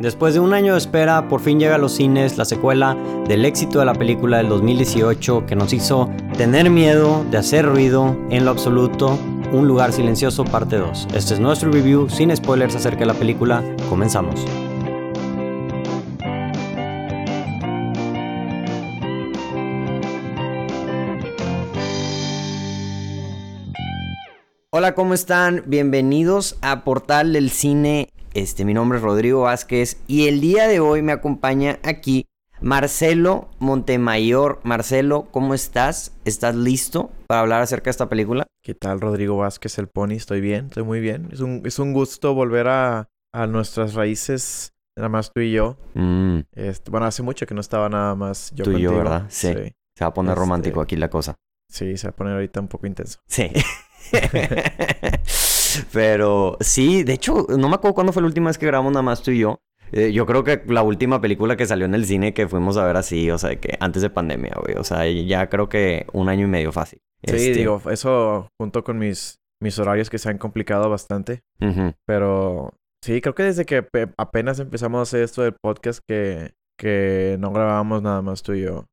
Después de un año de espera, por fin llega a los cines la secuela del éxito de la película del 2018 que nos hizo tener miedo de hacer ruido en lo absoluto. Un lugar silencioso, parte 2. Este es nuestro review sin spoilers acerca de la película. Comenzamos. Hola, ¿cómo están? Bienvenidos a Portal del Cine. Este, mi nombre es Rodrigo Vázquez y el día de hoy me acompaña aquí Marcelo Montemayor. Marcelo, ¿cómo estás? ¿Estás listo para hablar acerca de esta película? ¿Qué tal, Rodrigo Vázquez, el Pony? Estoy bien, estoy muy bien. Es un, es un gusto volver a, a nuestras raíces, nada más tú y yo. Mm, Este, bueno, hace mucho que no estaba nada más yo tú y yo. ¿verdad? Sí. Se va a poner Este- romántico aquí la cosa. Sí, se va a poner ahorita un poco intenso. Sí. Pero sí, de hecho, no me acuerdo cuándo fue la última vez que grabamos nada más tú y yo. Eh, yo creo que la última película que salió en el cine que fuimos a ver así, o sea, que antes de pandemia, güey. O sea, ya creo que un año y medio fácil. Sí, Este, digo, eso junto con mis, mis horarios que se han complicado bastante. Pero sí, creo que desde que pe- apenas empezamos a hacer esto del podcast que, que no grabábamos nada más tú y yo.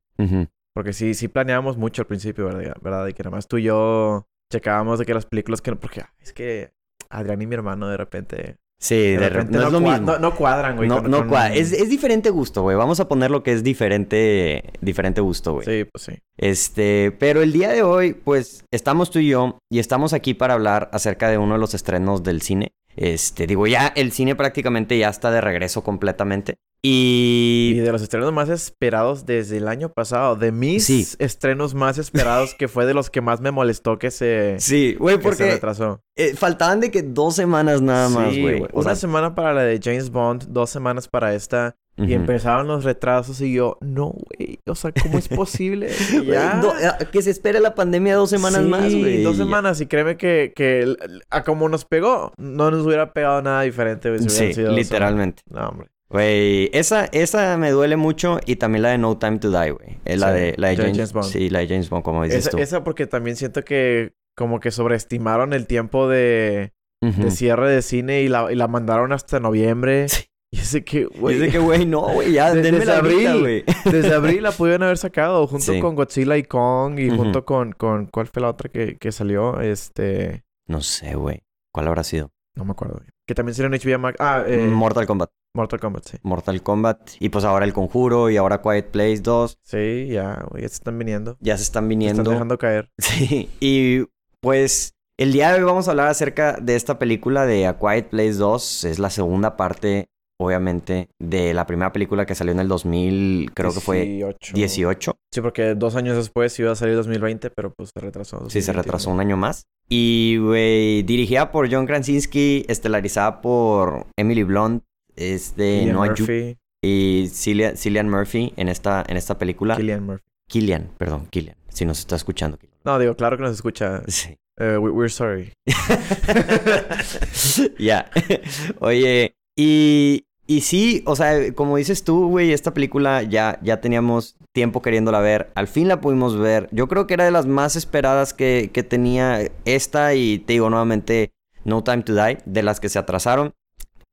Porque sí, sí planeábamos mucho al principio, ¿verdad? ¿verdad? Y que nada más tú y yo checábamos de que las películas que no... Porque es que Adrián y mi hermano de repente... Sí, De, de repente no, es lo cua- mismo. No, no cuadran, güey. No, no con- cua- Es, es diferente gusto, güey. Vamos a poner lo que es diferente, diferente gusto, güey. Sí, pues sí. Este, pero el día de hoy, pues, estamos tú y yo y estamos aquí para hablar acerca de uno de los estrenos del cine. Este, digo, ya el cine prácticamente ya está de regreso completamente. Y Y de los estrenos más esperados desde el año pasado. De mis Sí. estrenos más esperados, que fue de los que más me molestó que se... sí, güey, se porque retrasó. eh, faltaban de que dos semanas nada más, Sí, güey. Una sea, semana para la de James Bond, dos semanas para esta. Y empezaron los retrasos y yo, no, güey. O sea, ¿cómo es posible? Ya. do- eh, que se espere la pandemia dos semanas Sí, más, güey. Dos semanas. Y créeme que, que a como nos pegó, no nos hubiera pegado nada diferente. güey, si Sí, sido literalmente. No, hombre. Güey, esa, esa me duele mucho y también la de No Time to Die, güey. Es la de, la de James, James Bond. Sí, la de James Bond, como dices Esa, tú. esa porque también siento que como que sobreestimaron el tiempo de, de cierre de cine y la, y la mandaron hasta noviembre. Sí. Y ese que, güey, Dice que, güey, no, güey, ya, desde la ahorita, abril. güey. desde abril la pudieron haber sacado junto Sí. con Godzilla y Kong y junto con, con, ¿cuál fue la otra que, que salió? Este, No sé, güey. ¿Cuál habrá sido? No me acuerdo. bien. Que también salió en HBO Max. Ah, eh, Mortal Kombat. Mortal Kombat, sí. Mortal Kombat. Y pues ahora El Conjuro y ahora Quiet Place 2. Sí, ya, ya se están viniendo. Ya se están Se viniendo. están dejando caer. Sí. Y pues el día de hoy vamos a hablar acerca de esta película de A Quiet Place 2. Es la segunda parte, obviamente, de la primera película que salió en el 2000, creo que fue 18. 18. Sí, porque dos años después iba a salir 2020, pero pues se retrasó. Sí, se 2021. retrasó un año más. Y, güey, dirigida por John Krasinski, estelarizada por Emily Blunt, este, Noah Murphy. y Cillian, Cillian Murphy en esta, en esta película. Cillian Murphy. Killian, perdón, Killian, si nos está escuchando. No, digo, claro que nos escucha. Sí. Eh, we- we're sorry. Ya. Oye, y, y sí, o sea, como dices tú, güey, esta película ya, ya teníamos tiempo queriéndola ver. Al fin la pudimos ver. Yo creo que era de las más esperadas que, que tenía esta y te digo nuevamente No Time to Die, de las que se atrasaron.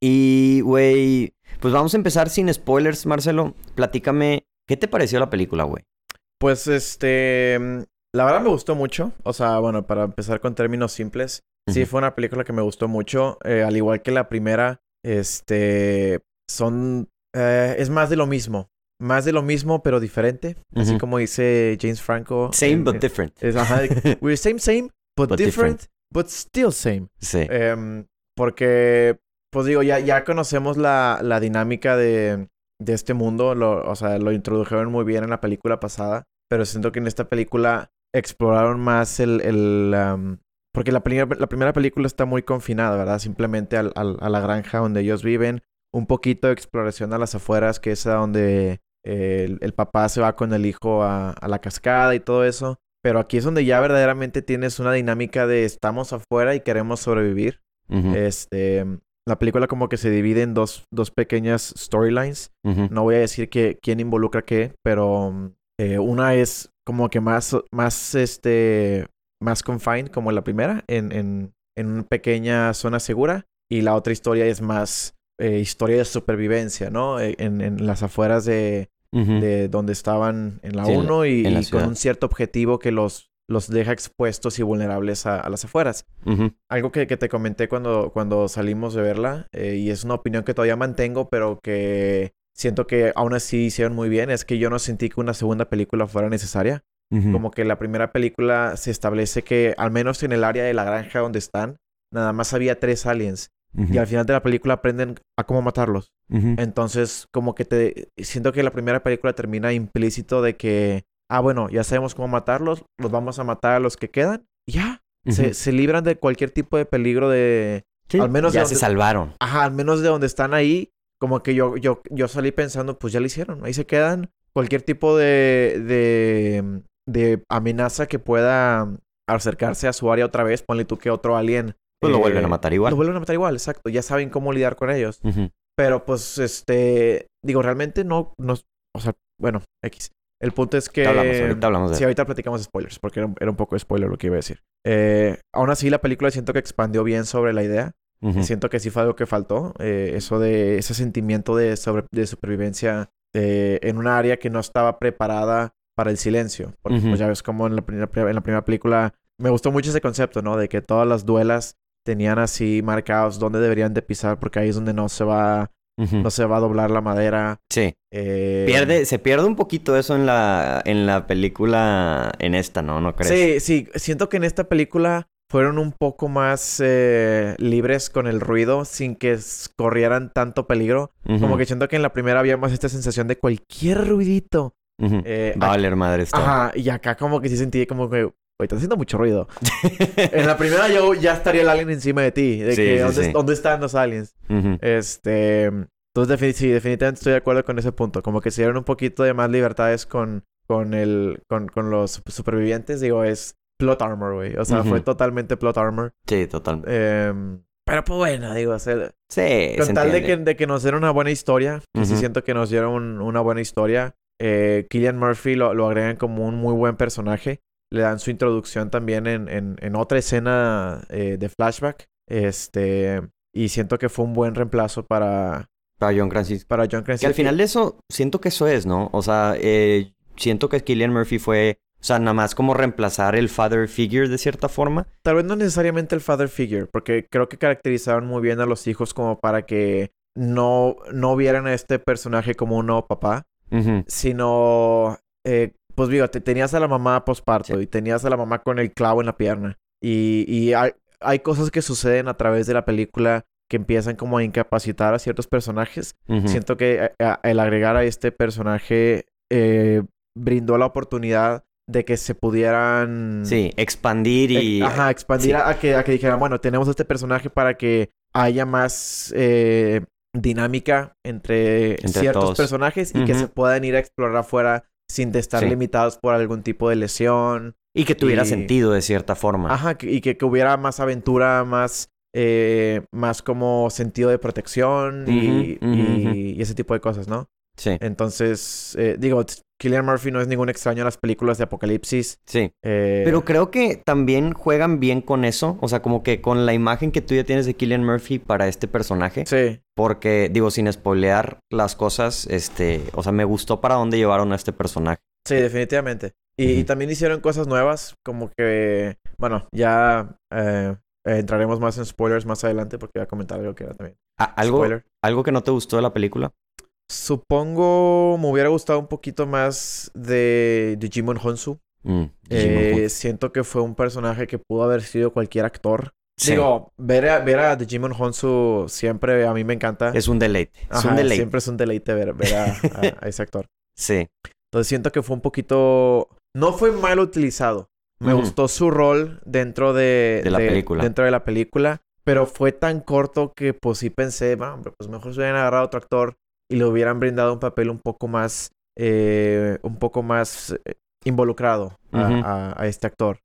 Y, güey, pues vamos a empezar sin spoilers, Marcelo. Platícame, ¿qué te pareció la película, güey? Pues este. La verdad me gustó mucho. O sea, bueno, para empezar con términos simples. Sí, fue una película que me gustó mucho. eh, al igual que la primera. Este. Son. eh, es más de lo mismo. Más de lo mismo, pero diferente. Así como dice James Franco. Same en- but en- different. Es, ajá, We're same, same, but, But different, different. but still same. Sí. Em, porque, pues digo, ya, ya conocemos la, la dinámica de, de este mundo. Lo, o sea, lo introdujeron muy bien en la película pasada. Pero siento que en esta película exploraron más el... el am, porque la, primera la primera película está muy confinada, ¿verdad? Simplemente al- al- a la granja donde ellos viven. Un poquito de exploración a las afueras, que es a donde eh, el, el papá se va con el hijo a, a la cascada y todo eso. Pero aquí es donde ya verdaderamente tienes una dinámica de estamos afuera y queremos sobrevivir. Este, la película como que se divide en dos, dos pequeñas storylines. No voy a decir que quién involucra qué, pero eh, una es como que más, más, este, más confined como la primera, en, en, en una pequeña zona segura. Y la otra historia es más eh, historia de supervivencia, ¿no? Eh, En, en las afueras de, Ujú. de donde estaban en la Sí, en la- 1 y, en la y con un cierto objetivo que los, los deja expuestos y vulnerables a, a las afueras. Ujú. Algo que, que te comenté cuando, cuando salimos de verla, eh, y es una opinión que todavía mantengo, pero que siento que aún así hicieron muy bien, es que yo no sentí que una segunda película fuera necesaria. Ujú. Como que la primera película se establece que, al menos en el área de la granja donde están, nada más había tres aliens. Y al final de la película aprenden a cómo matarlos. Entonces, como que te siento que la primera película termina implícito de que, ah, bueno, ya sabemos cómo matarlos, los vamos a matar a los que quedan. y Ya, se, se libran de cualquier tipo de peligro de, Sí, al menos ya de se donde- salvaron. ajá, al menos de donde están ahí, como que yo, yo, yo salí pensando, pues ya lo hicieron, ahí se quedan. Cualquier tipo de, de, de amenaza que pueda acercarse a su área otra vez, ponle tú que otro alien. Pues lo eh, vuelven a matar igual. Lo vuelven a matar igual, exacto. Ya saben cómo lidiar con ellos. Pero pues, este, digo, realmente no, no, o sea, bueno, X. El punto es que... Hablamos, ahorita hablamos de Sí, ahorita platicamos spoilers, porque era, un- era un poco spoiler lo que iba a decir. Eh, aún así, la película siento que expandió bien sobre la idea. Siento que sí fue algo que faltó. eh, eso de ese sentimiento de, sobre, de supervivencia eh, en una área que no estaba preparada para el silencio. Porque pues ya ves como en la, primera, en la primera película me gustó mucho ese concepto, ¿no? De que todas las duelas tenían así marcados dónde deberían de pisar porque ahí es donde no se va, no se va a doblar la madera. Sí. eh, Pierde, se pierde un poquito eso en la, en la película, en esta, ¿no? ¿No crees? Sí, sí. Siento que en esta película fueron un poco más eh, libres con el ruido sin que corrieran tanto peligro. Como que siento que en la primera había más esta sensación de cualquier ruidito. Ujú. eh, Va a valer madre esto. Ajá, y acá como que sí sentí como que, güey, estás haciendo mucho ruido. En la primera yo ya estaría el alien encima de ti. De Sí, que, sí, ¿dónde, sí. ¿dónde están los aliens? Este... Entonces, sí, definitivamente estoy de acuerdo con ese punto. Como que se dieron un poquito de más libertades con, con, el, con, con los supervivientes. Digo, es plot armor, güey. O sea, fue totalmente plot armor. Sí, total. Em, pero pues bueno, digo, o sea, Sí, con se tal de que, entiende. de que nos dieron una buena historia, que sí Ujú. siento que nos dieron un- una buena historia. Eh, Killian Murphy lo, lo agregan como un muy buen personaje. Le dan su introducción también en, en, en otra escena eh, de flashback. Este. Y siento que fue un buen reemplazo para, Para John Krasinski. para John Que Krasinski. al final de eso, siento que eso es, ¿no? O sea, eh, siento que Killian Murphy fue, o sea, nada más como reemplazar el father figure de cierta forma. Tal vez no necesariamente el father figure, porque creo que caracterizaron muy bien a los hijos como para que no, no vieran a este personaje como un nuevo papá, sino, eh, pues digo, te- tenías a la mamá posparto Sí. y tenías a la mamá con el clavo en la pierna. Y, y hay, hay cosas que suceden a través de la película que empiezan como a incapacitar a ciertos personajes. Siento que a- a- el agregar a este personaje eh, brindó la oportunidad de que se pudieran... Sí, expandir y... Ajá, expandir sí. a, a que, a que dijeran, bueno, tenemos este personaje para que haya más eh, dinámica entre, Entre ciertos todos. personajes y que se puedan ir a explorar afuera sin de estar Sí. limitados por algún tipo de lesión. Y que tuviera y- sentido de cierta forma. Ajá, y que, que hubiera más aventura, más, eh, más como sentido de protección y, y- ese tipo de cosas, ¿no? Sí, Entonces, eh, digo, Killian Murphy no es ningún extraño a las películas de Apocalipsis. sí. eh, Pero creo que también juegan bien con eso. O sea, como que con la imagen que tú ya tienes de Killian Murphy para este personaje. Sí, Porque, digo, sin spoilear las cosas, este... O sea, me gustó para dónde llevaron a este personaje. Sí, definitivamente. Y, también hicieron cosas nuevas, como que, bueno, ya eh, entraremos más en spoilers más adelante porque voy a comentar algo que era también. Ah, ¿Algo, Spoiler. ¿Algo que no te gustó de la película? Supongo me hubiera gustado un poquito más de Digimon Honsu. Mm, Eh, Digimon Hun- siento que fue un personaje que pudo haber sido cualquier actor. Sí, Digo, ver a, ver a Digimon Honsu siempre a mí me encanta. es un deleite. Es un deleite. Siempre es un deleite ver, ver a, a- a ese actor. Sí. Entonces siento que fue un poquito... No fue mal utilizado. Me gustó su rol dentro de... De la película. Dentro de la película. Pero fue tan corto que pues sí pensé, "Va, hombre, pues mejor se hubieran agarrado a otro actor y le hubieran brindado un papel un poco más... eh, un poco más eh, involucrado a, Ujú. a- a este actor.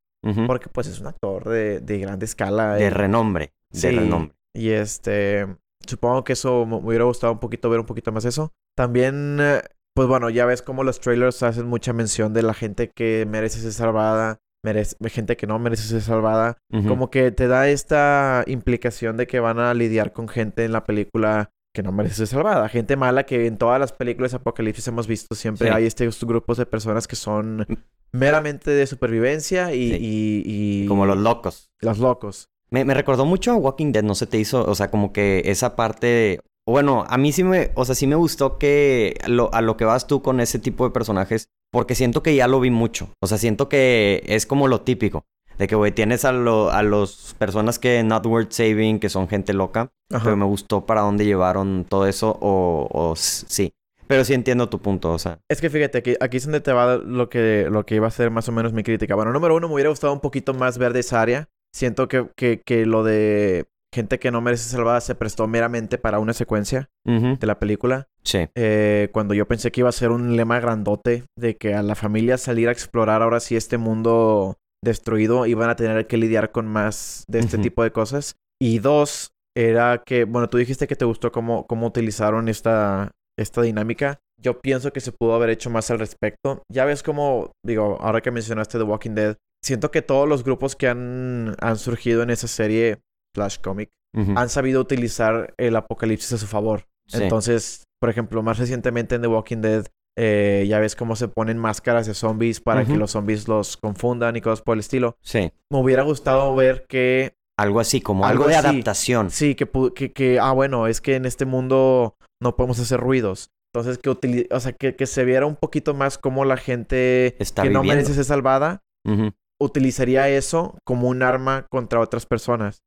Porque pues es un actor de, de grande escala. De y- renombre. De Sí. renombre. y este, supongo que eso me hubiera gustado un poquito ver un poquito más eso. También, eh, pues bueno, ya ves como los trailers hacen mucha mención de la gente que merece ser salvada, merece, gente que no merece ser salvada. Como que te da esta implicación de que van a lidiar con gente en la película que no merece ser salvada. Gente mala que en todas las películas de apocalipsis hemos visto siempre Sí. hay estos grupos de personas que son meramente de supervivencia y, Sí. y- y- Como los locos. los locos. Me, me recordó mucho a Walking Dead, no se te hizo, o sea, como que esa parte, bueno, a mí sí me, o sea, sí me gustó que lo, a lo que vas tú con ese tipo de personajes, porque siento que ya lo vi mucho, o sea, siento que es como lo típico, de que, güey, tienes a, lo, a los personas que not worth saving, que son gente loca, Ajá. pero me gustó para dónde llevaron todo eso, o, sí, pero sí entiendo tu punto, o sea, Es que fíjate, aquí, aquí es donde te va lo que, lo que iba a ser más o menos mi crítica. Bueno, número uno, me hubiera gustado un poquito más ver de esa área. Siento que, que, que lo de gente que no merece salvada se prestó meramente para una secuencia de la película. sí, Eh, cuando yo pensé que iba a ser un lema grandote de que a la familia salir a explorar ahora sí este mundo destruido iban a tener que lidiar con más de este tipo de cosas. Y dos, era que, bueno, tú dijiste que te gustó cómo, cómo utilizaron esta, esta dinámica. Yo pienso que se pudo haber hecho más al respecto. Ya ves cómo, digo, ahora que mencionaste The Walking Dead, siento que todos los grupos que han, han surgido en esa serie, Flash Comic, han sabido utilizar el apocalipsis a su favor. sí, Entonces, por ejemplo, más recientemente en The Walking Dead, eh, ya ves cómo se ponen máscaras de zombies para que los zombies los confundan y cosas por el estilo. sí, Me hubiera gustado ver que, algo así, como Algo de así. adaptación, sí, que, que, que, ah, bueno, es que en este mundo no podemos hacer ruidos. Entonces, que, utili- o sea, que, que se viera un poquito más cómo la gente Está que no merece ser salvada utilizaría eso como un arma contra otras personas.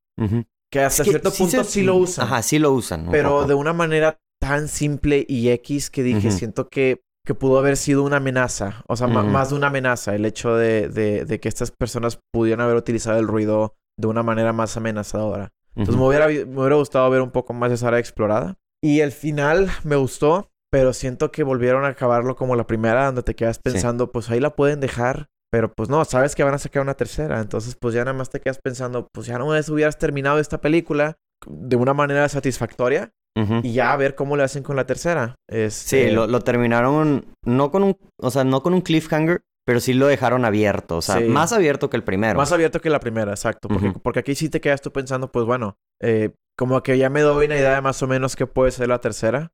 Que hasta Es que cierto punto se- sí lo usan. Ajá, sí lo usan. un pero poco. de una manera tan simple y X que dije, siento que, que pudo haber sido una amenaza, o sea, más de una amenaza, el hecho de, de, de que estas personas pudieran haber utilizado el ruido de una manera más amenazadora. Entonces me, hubiera, me hubiera gustado ver un poco más esa área explorada. Y el final me gustó, pero siento que volvieron a acabarlo como la primera, donde te quedas pensando, pues ahí la pueden dejar. Pero pues no, sabes que van a sacar una tercera. Entonces pues ya nada más te quedas pensando, pues ya no vez hubieras terminado esta película de una manera satisfactoria Y ya a ver cómo le hacen con la tercera. Sí, Este, lo, lo terminaron no con un, o sea, no con un cliffhanger, pero sí lo dejaron abierto, o sea, Sí. más abierto que el primero. Más abierto que la primera, exacto. Porque, porque aquí sí te quedas tú pensando, pues bueno, eh, como que ya me doy una idea de más o menos qué puede ser la tercera.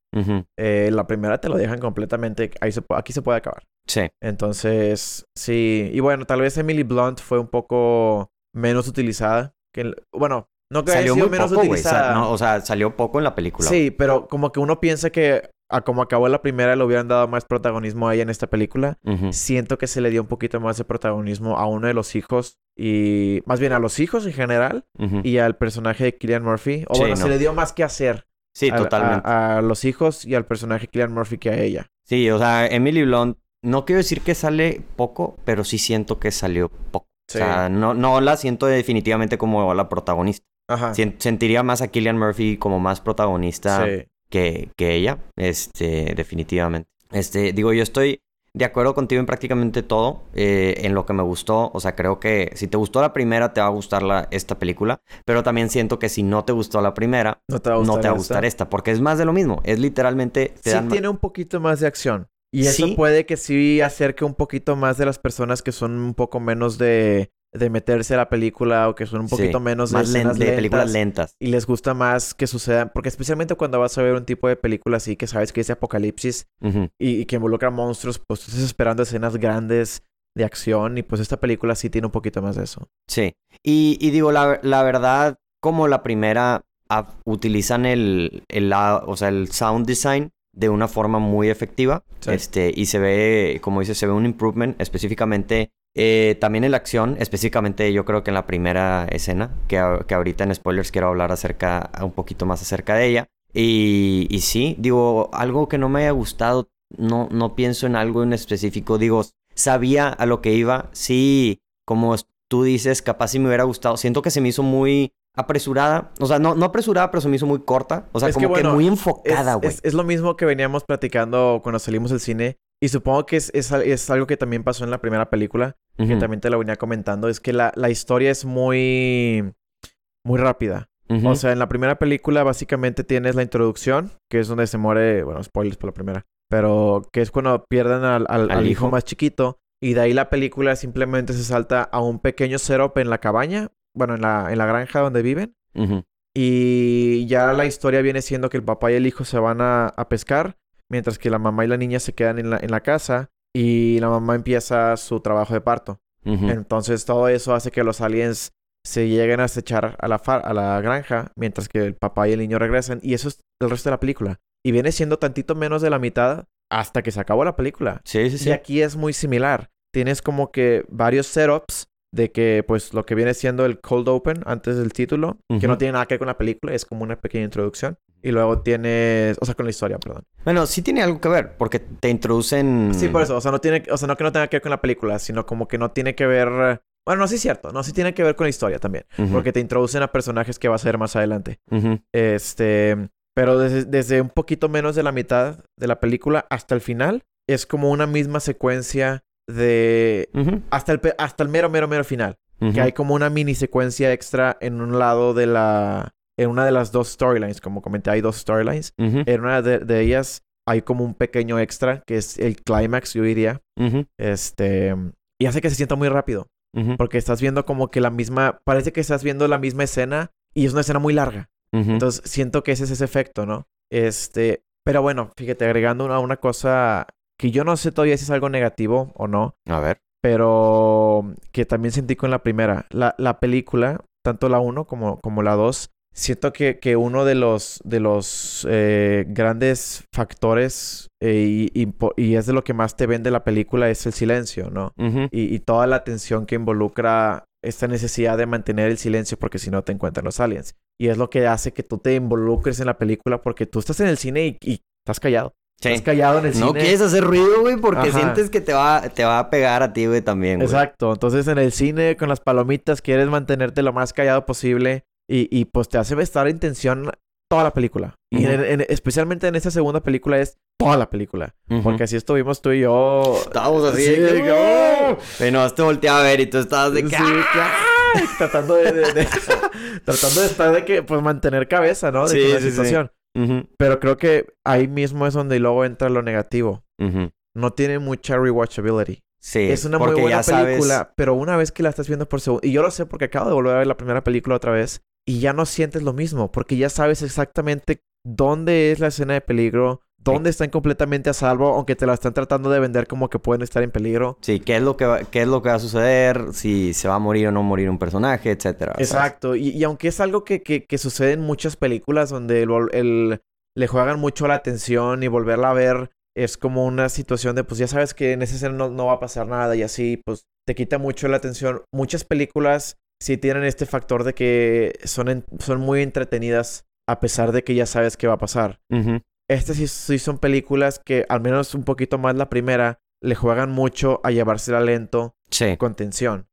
Eh, la primera te lo dejan completamente, ahí se, aquí se puede acabar. Sí, Entonces, sí. Y bueno, tal vez Emily Blunt fue un poco menos utilizada. Que, bueno, no que salió sido muy menos poco, utilizada. no, o sea, salió poco en la película. Sí, pero como que uno piensa que a como acabó la primera le hubieran dado más protagonismo a ella en esta película. Siento que se le dio un poquito más de protagonismo a uno de los hijos y más bien a los hijos en general y al personaje de Killian Murphy. O Sí, bueno, no. se le dio más que hacer Sí, a- totalmente. A, a los hijos y al personaje Killian Murphy que a ella. Sí, o sea, Emily Blunt, no quiero decir que sale poco, pero sí siento que salió poco. Sí. O sea, no, no la siento definitivamente como la protagonista. Ajá. Sentiría más a Killian Murphy como más protagonista Sí. que, que ella, este, definitivamente. Este, digo, yo estoy de acuerdo contigo en prácticamente todo, eh, en lo que me gustó. O sea, creo que si te gustó la primera, te va a gustar la, esta película. Pero también siento que si no te gustó la primera, No te va a gustar. no te va a esta. gustar esta, porque es más de lo mismo. Es literalmente... Te sí tiene un poquito más de acción. Y eso Sí. puede que sí acerque un poquito más de las personas que son un poco menos de, de meterse a la película o que son un Sí, poquito menos de más len- escenas de películas lentas. lentas. Y les gusta más que sucedan, porque especialmente cuando vas a ver un tipo de película así que sabes que es de apocalipsis y, y que involucra monstruos, pues tú estás esperando escenas grandes de acción y pues esta película sí tiene un poquito más de eso. Sí. Y, y digo, la, la verdad, como la primera, utilizan el, el, o sea, el sound design de una forma muy efectiva. Sí. Este, y se ve, como dices, se ve un improvement específicamente. Eh, también en la acción, específicamente yo creo que en la primera escena, que, a- que ahorita en spoilers quiero hablar acerca, un poquito más acerca de ella. Y, y sí, digo, algo que no me haya gustado, no, no pienso en algo en específico, digo, sabía a lo que iba, sí, como tú dices, capaz si me hubiera gustado, siento que se me hizo muy apresurada, o sea, no, no apresurada, pero se me hizo muy corta, o sea, Es como que, bueno, muy enfocada, güey. es- es lo mismo que veníamos platicando cuando salimos del cine y supongo que es, es, es algo que también pasó en la primera película, que también te lo venía comentando, es que la, la historia es muy, muy rápida. O sea, en la primera película básicamente tienes la introducción, que es donde se muere, bueno, spoilers por la primera, pero que es cuando pierden al, al- Al al hijo hijo. más chiquito y de ahí la película simplemente se salta a un pequeño setup en la cabaña, bueno, en la, en la granja donde viven. Y ya la historia viene siendo que el papá y el hijo se van a, a pescar, mientras que la mamá y la niña se quedan en la, en la casa y la mamá empieza su trabajo de parto. Entonces todo eso hace que los aliens se lleguen a acechar a la, fa- a la granja, mientras que el papá y el niño regresan. Y eso es el resto de la película. Y viene siendo tantito menos de la mitad hasta que se acabó la película. Sí, sí, sí. Y aquí es muy similar. Tienes como que varios setups de que, pues, lo que viene siendo el cold open antes del título, que no tiene nada que ver con la película, es como una pequeña introducción. Y luego tienes, o sea, con la historia, perdón. Bueno, sí tiene algo que ver, porque te introducen... Sí, por eso, o sea, no tiene, o sea, no que no tenga que ver con la película, sino como que no tiene que ver, bueno, no, sí es cierto, no, sí tiene que ver con la historia también, porque te introducen a personajes que vas a ver más adelante. Este, pero desde, desde un poquito menos de la mitad de la película hasta el final, es como una misma secuencia de hasta el, hasta el mero, mero, mero final. Que hay como una mini secuencia extra en un lado de la... En una de las dos storylines. Como comenté, hay dos storylines. En una de, de ellas hay como un pequeño extra que es el climax, yo diría. ujú, Este... Y hace que se sienta muy rápido. Porque estás viendo como que la misma... Parece que estás viendo la misma escena y es una escena muy larga. Entonces siento que ese es ese efecto, ¿no? Este... Pero bueno, fíjate, agregando una, una cosa que yo no sé todavía si es algo negativo o no A ver. pero que también sentí con la primera. La, la película, tanto la 1 como, como la 2, siento que, que uno de los, de los eh, grandes factores eh, y, y es de lo que más te vende la película es el silencio, ¿no? Y, y toda la tensión que involucra esta necesidad de mantener el silencio porque si no te encuentran los aliens. Y es lo que hace que tú te involucres en la película porque tú estás en el cine y, estás callado. Sí. Estás callado en el No cine. quieres hacer ruido, güey, porque Ajá. sientes que te va, te va a pegar a ti, güey, también, güey. Exacto. Entonces en el cine con las palomitas quieres mantenerte lo más callado posible y, y pues te hace estar en tensión toda la película. Y en- en- especialmente en esta segunda película es toda la película. Porque así estuvimos tú y yo. Estábamos así Sí, de que... ¡oh! No, te volteaba a ver y tú estabas de que... Sí, ¡ah! tratando de, de- de- tratando de estar de que pues mantener cabeza, ¿no? De Sí, la sí, situación. Pero creo que ahí mismo es donde luego entra lo negativo. No tiene mucha rewatchability. Sí, Es una muy buena sabes- película, pero una vez que la estás viendo por segundo... Y yo lo sé porque acabo de volver a ver la primera película otra vez. Y ya no sientes lo mismo, porque ya sabes exactamente dónde es la escena de peligro, dónde están completamente a salvo, aunque te la están tratando de vender como que pueden estar en peligro. Sí, qué es lo que va, qué es lo que va a suceder, si se va a morir o no morir un personaje, etcétera. Exacto. Y, y aunque es algo que, que, que sucede en muchas películas donde el, el- le juegan mucho la atención y volverla a ver es como una situación de, pues ya sabes que en esa escena no, no va a pasar nada y así, pues te quita mucho la atención. Muchas películas sí tienen este factor de que son, en- son muy entretenidas a pesar de que ya sabes qué va a pasar. Ujú. Estas sí, sí son películas que, al menos un poquito más la primera, le juegan mucho a llevársela lento Sí. con tensión.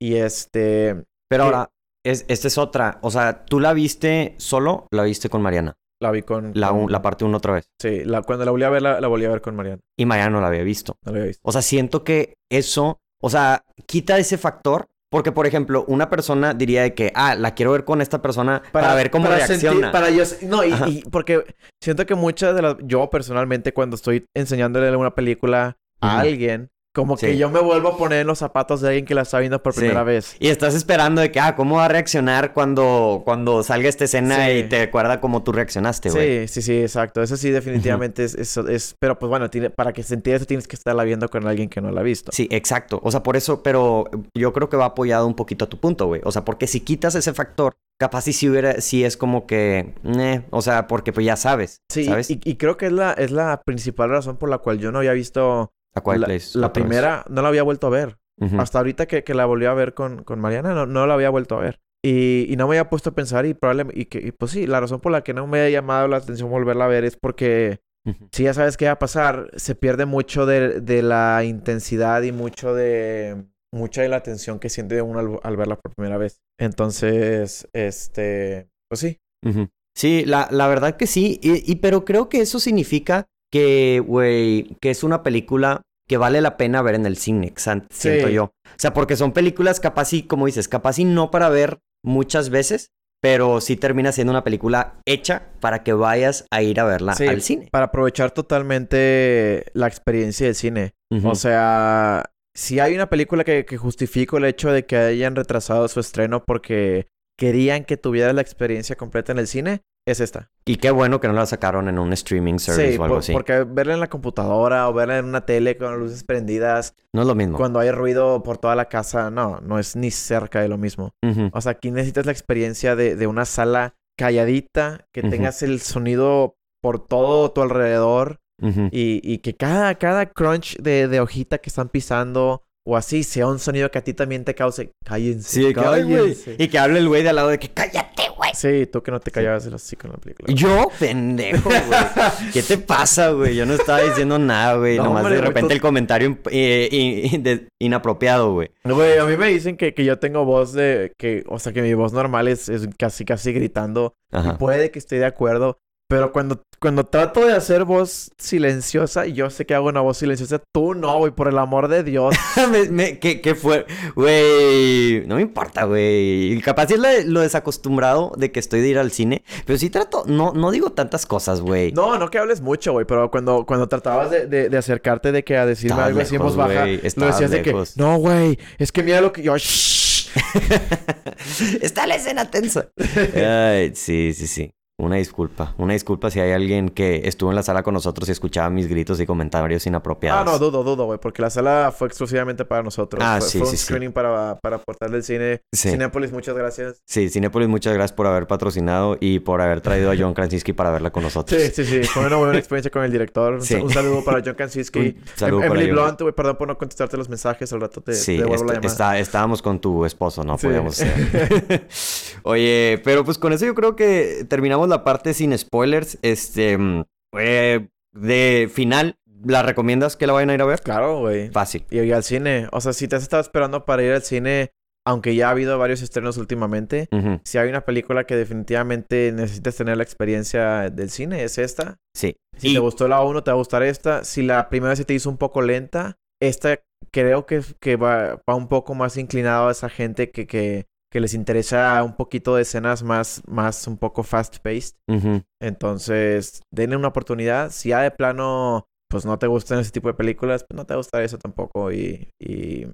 Y este, Pero ahora, es, esta es otra. O sea, ¿tú la viste solo? ¿La viste con Mariana? la vi con... La, con- la parte 1 otra vez. Sí, la, cuando la volví a ver, la, la volví a ver con Mariana. Y Mariana no la había visto. No la había visto. O sea, siento que eso, o sea, quita ese factor. Porque, por ejemplo, una persona diría de que, ah, la quiero ver con esta persona para, ver cómo para reacciona. sentir- para yo... No, y, y porque siento que muchas de las... Yo personalmente cuando estoy enseñándole una película a alguien, como que yo me vuelvo a poner en los zapatos de alguien que la está viendo por Sí. primera vez. Y estás esperando de que, ah, ¿cómo va a reaccionar cuando, cuando salga esta escena Sí. y te acuerda cómo tú reaccionaste, güey? Sí, sí, sí, exacto. Eso sí, definitivamente es, es, es- Pero pues bueno, tiene, para que se entienda eso tienes que estarla viendo con alguien que no la ha visto. Sí, exacto. O sea, por eso, pero yo creo que va apoyado un poquito a tu punto, güey. O sea, porque si quitas ese factor, capaz si sí hubiera, sí es como que, eh, o sea, porque pues ya sabes, Sí, ¿sabes? y, y creo que es la, es la principal razón por la cual yo no había visto A Quiet la, Place la otra vez. primera, no la había vuelto a ver. Ujú. Hasta ahorita que, que la volví a ver con, con Mariana, no, no la había vuelto a ver. Y, y no me había puesto a pensar y probablemente... Y, que, y pues sí, la razón por la que no me ha llamado la atención volverla a ver es porque Ujú. si ya sabes qué va a pasar, se pierde mucho de, de la intensidad y mucho de... Mucha de la atención que siente uno al, al verla por primera vez. Entonces, este... Pues sí. Ujú. Sí, la, la verdad que sí. Y, y- pero creo que eso significa que, güey, que es una película que vale la pena ver en el cine, siento Sí. yo. O sea, porque son películas capaz y, como dices, capaz y no para ver muchas veces, pero sí termina siendo una película hecha para que vayas a ir a verla Sí, al cine. Para aprovechar totalmente la experiencia del cine. O sea, si hay una película que, que justifico el hecho de que hayan retrasado su estreno porque querían que tuvieras la experiencia completa en el cine, es esta. Y qué bueno que no la sacaron en un streaming service Sí, o algo por- así. porque verla en la computadora o verla en una tele con las luces prendidas, No es lo mismo. cuando hay ruido por toda la casa, no, no es ni cerca de lo mismo. O sea, aquí necesitas la experiencia de, de una sala calladita, que tengas el sonido por todo tu alrededor y, y que cada, cada crunch de, de hojita que están pisando o así sea un sonido que a ti también te cause. Cállense. Sí, que, ay, güey. cállense. Y que hable el güey de al lado de que cállate. Sí, tú que no te callabas el hocico en la película. Yo, pendejo, güey. ¿Qué te pasa, güey? Yo no estaba diciendo nada, güey. No, Nomás hombre, de repente tú- el comentario eh, in- de- inapropiado, güey. Güey, a mí me dicen que, que yo tengo voz de... que O sea, que mi voz normal es, es casi, casi gritando. Y puede que esté de acuerdo. Pero cuando, cuando trato de hacer voz silenciosa, y yo sé que hago una voz silenciosa, tú no, güey, por el amor de Dios. Me- me- ¿qué, qué fue? Güey, no me importa, güey. Capaz es la- lo desacostumbrado de que estoy de ir al cine. Pero sí trato, no, no digo tantas cosas, güey. No, no que hables mucho, güey, pero cuando, cuando tratabas de, de- de acercarte de que a decirme Estabas algo así en voz baja, lo decías de que, no, güey, es que mira lo que yo... Está la escena tensa. Ay, sí, sí, sí. Una disculpa. Una disculpa si hay alguien que estuvo en la sala con nosotros y escuchaba mis gritos y comentarios inapropiados. Ah, no, dudo, dudo, güey, porque la sala fue exclusivamente para nosotros. Ah, fue, sí, fue sí, un sí. screening para, para aportar del cine. Sí. Cinépolis, muchas gracias. Sí, Cinépolis, muchas gracias por haber patrocinado y por haber traído a John Krasinski para verla con nosotros. Sí, sí, sí. Fue una buena experiencia con el director. Un, Sí. un saludo para John Krasinski. Saludo Em- Emily. Blunt, güey, perdón por no contestarte los mensajes. Al rato te, Sí, te devuelvo est- la llamada. está- estábamos con tu esposo, no podíamos. Oye, pero pues con eso yo creo que terminamos la parte sin spoilers. Este, mm, eh, de final, ¿la recomiendas que la vayan a ir a ver? Claro, güey. Fácil. Y, al cine. O sea, si te has estado esperando para ir al cine, aunque ya ha habido varios estrenos últimamente, si hay una película que definitivamente necesitas tener la experiencia del cine, es esta. Sí. Si Y- te gustó la 1, te va a gustar esta. Si la primera se te hizo un poco lenta, esta creo que, que va, va un poco más inclinado a esa gente que, que, que les interesa un poquito de escenas más, más un poco fast-paced. Entonces, denle una oportunidad. Si ya de plano, pues no te gustan ese tipo de películas, pues no te va a gustar eso tampoco. Y, y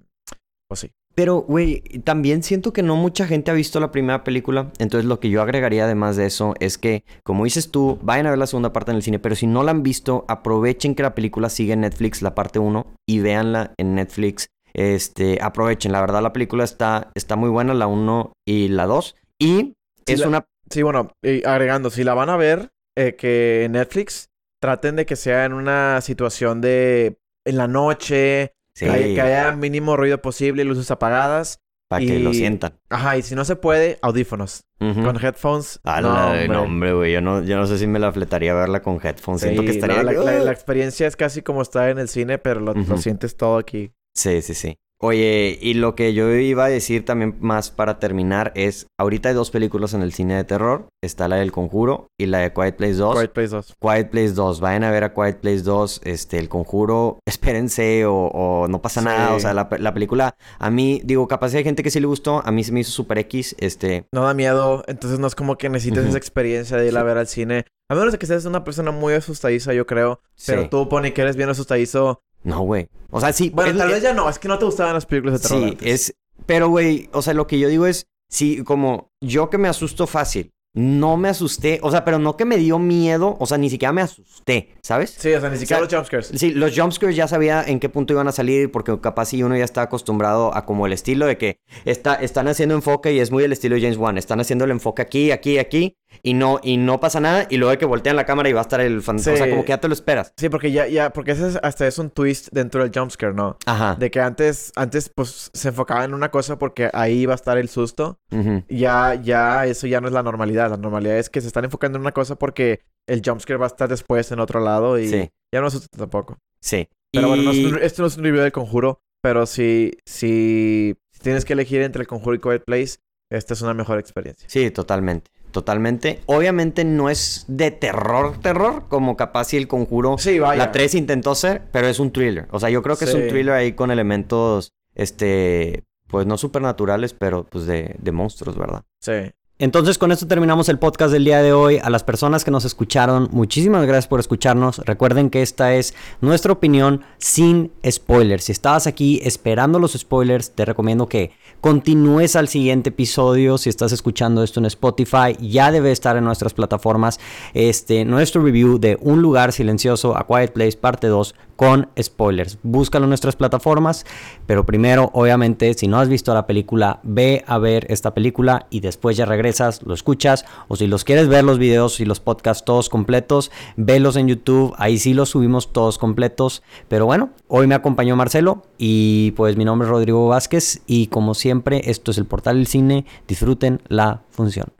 pues sí. Pero, güey, también siento que no mucha gente ha visto la primera película. Entonces, lo que yo agregaría además de eso es que, como dices tú, vayan a ver la segunda parte en el cine. Pero si no la han visto, aprovechen que la película sigue en Netflix, la parte 1, y véanla en Netflix. Este, aprovechen. La verdad, la película está, está muy buena, la 1 y la 2. Y es la- una. Sí, bueno, y agregando, si la van a ver, eh, que Netflix traten de que sea en una situación de en la noche, Sí, que, haya, que haya mínimo ruido posible, luces apagadas. para que lo sientan. Ajá, y si no se puede, audífonos. Con headphones. A no, hombre. nombre, güey. Yo no, yo no sé si me la fletaría verla con headphones. Siento que estaría. no, la, la- la experiencia es casi como estar en el cine, pero lo, sientes todo aquí. Sí, sí, sí. Oye, y lo que yo iba a decir también más para terminar es, ahorita hay dos películas en el cine de terror. Está la del Conjuro y la de Quiet Place 2. Quiet Place 2. Quiet Place 2, vayan a ver a Quiet Place 2, este, el conjuro, espérense o, o no pasa Sí. nada, o sea, la, la película, a mí, digo, capaz hay gente que sí le gustó, a mí se me hizo super X, este, No da miedo, entonces no es como que necesites esa experiencia de ir a ver al cine. A menos de que seas una persona muy asustadiza, yo creo. Pero tú, Pony, que eres bien asustadizo. No, güey, o sea, sí, Bueno, es- tal es- vez ya no, es que no te gustaban las películas de terror. sí, antes. es, pero, güey, o sea, lo que yo digo es, sí, como yo que me asusto fácil, no me asusté, o sea, pero no que me dio miedo, o sea, ni siquiera me asusté, ¿sabes? Sí, o sea, ni siquiera sea, los jumpscares. Sí, los jumpscares ya sabía en qué punto iban a salir, porque capaz si uno ya está acostumbrado a como el estilo de que está, están haciendo enfoque y es muy el estilo de James Wan. Están haciendo el enfoque aquí, aquí, aquí, y no, y no pasa nada, y luego de que voltean la cámara y va a estar el fantasma. O sea, como que ya te lo esperas. Sí, porque ya, ya, porque ese es- hasta es un twist dentro del jumpscare, ¿no? Ajá. De que antes, antes, pues, se enfocaba en una cosa porque ahí iba a estar el susto. Ujú. Ya, ya, eso ya no es la normalidad. La normalidad es que se están enfocando en una cosa porque el jumpscare va a estar después en otro lado y Sí. ya no asusta tampoco. Sí. Pero bueno, no es un- esto no es un review del conjuro, pero si, si, si tienes que elegir entre el conjuro y Quiet Place, esta es una mejor experiencia. Sí, totalmente. Totalmente. Obviamente no es de terror, terror, como capaz si el conjuro. Sí, vaya. La 3 intentó ser, pero es un thriller. O sea, yo creo que es un thriller ahí con elementos, este, pues no supernaturales, pero pues de, de monstruos, ¿verdad? Sí. Entonces con esto terminamos el podcast del día de hoy. A las personas que nos escucharon, muchísimas gracias por escucharnos. Recuerden que esta es nuestra opinión sin spoilers. Si estabas aquí esperando los spoilers, te recomiendo que continúes al siguiente episodio. Si estás escuchando esto en Spotify, ya debe estar en nuestras plataformas este, nuestro review de Un lugar silencioso, A Quiet Place, parte 2 con spoilers. Búscalo en nuestras plataformas, pero primero, obviamente, si no has visto la película, ve a ver esta película y después ya regresas, lo escuchas, o si los quieres ver los videos y los podcasts todos completos, velos en YouTube, ahí sí los subimos todos completos. Pero bueno, hoy me acompañó Marcelo y pues mi nombre es Rodrigo Vázquez y como siempre, esto es el portal del cine, disfruten la función.